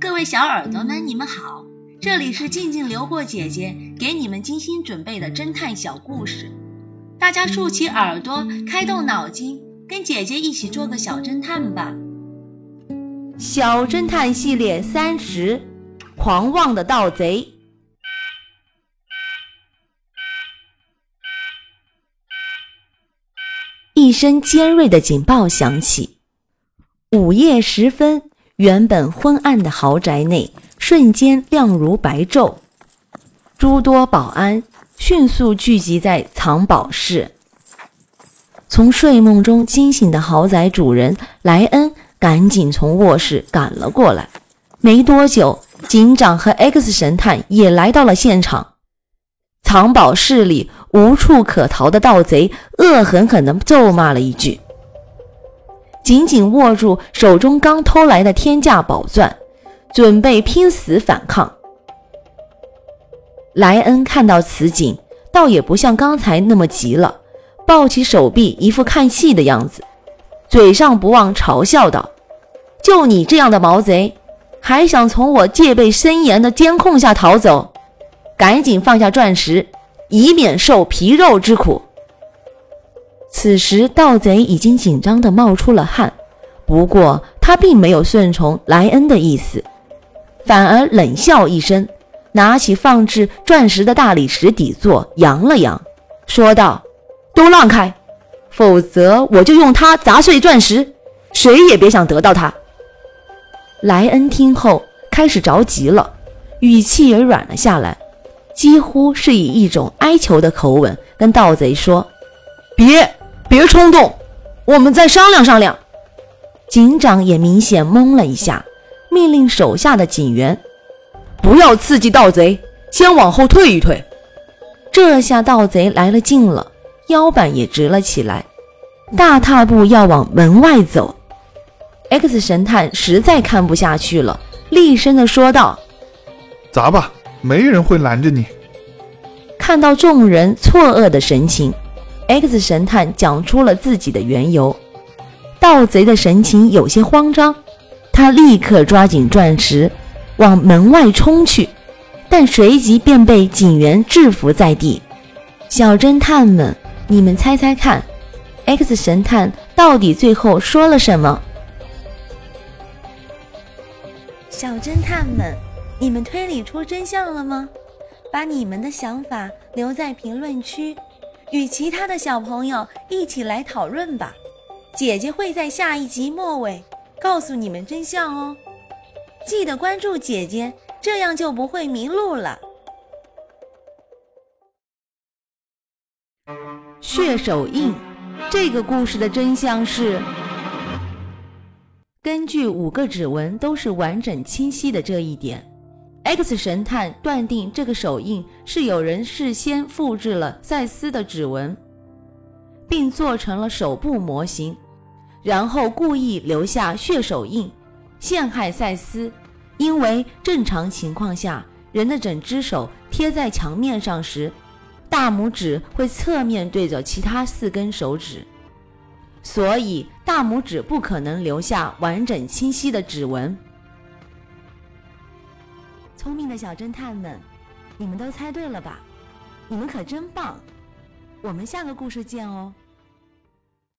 各位小耳朵们，你们好，这里是静静流过姐姐给你们精心准备的侦探小故事，大家竖起耳朵，开动脑筋，跟姐姐一起做个小侦探吧。小侦探系列三十，狂妄的盗贼。一声尖锐的警报响起，午夜时分，原本昏暗的豪宅内瞬间亮如白昼。诸多保安迅速聚集在藏宝室。从睡梦中惊醒的豪宅主人莱恩赶紧从卧室赶了过来。没多久，警长和 X 神探也来到了现场。藏宝室里无处可逃的盗贼恶狠狠地咒骂了一句，紧紧握住手中刚偷来的天价宝钻，准备拼死反抗。莱恩看到此景，倒也不像刚才那么急了，抱起手臂，一副看戏的样子，嘴上不忘嘲笑道：“就你这样的毛贼，还想从我戒备森严的监控下逃走？”赶紧放下钻石，以免受皮肉之苦。此时，盗贼已经紧张地冒出了汗，不过他并没有顺从莱恩的意思，反而冷笑一声，拿起放置钻石的大理石底座，扬了扬，说道：“都让开，否则我就用它砸碎钻石，谁也别想得到它。”莱恩听后开始着急了，语气也软了下来。几乎是以一种哀求的口吻跟盗贼说：“别别冲动，我们再商量商量。”警长也明显懵了一下，命令手下的警员：“不要刺激盗贼，先往后退一退。”这下盗贼来了劲了，腰板也直了起来，大踏步要往门外走。X 神探实在看不下去了，厉声地说道：“砸吧！”没人会拦着你。看到众人错愕的神情，X 神探讲出了自己的缘由。盗贼的神情有些慌张，他立刻抓紧钻石往门外冲去，但随即便被警员制服在地。小侦探们，你们猜猜看，X 神探到底最后说了什么？小侦探们。你们推理出真相了吗？把你们的想法留在评论区，与其他的小朋友一起来讨论吧。姐姐会在下一集末尾告诉你们真相哦。记得关注姐姐，这样就不会迷路了。血手印，这个故事的真相是：根据五个指纹都是完整清晰的这一点。X 神探断定这个手印是有人事先复制了赛斯的指纹，并做成了手部模型，然后故意留下血手印，陷害赛斯。因为正常情况下，人的整只手贴在墙面上时，大拇指会侧面对着其他四根手指，所以大拇指不可能留下完整清晰的指纹。聪明的小侦探们，你们都猜对了吧？你们可真棒！我们下个故事见哦。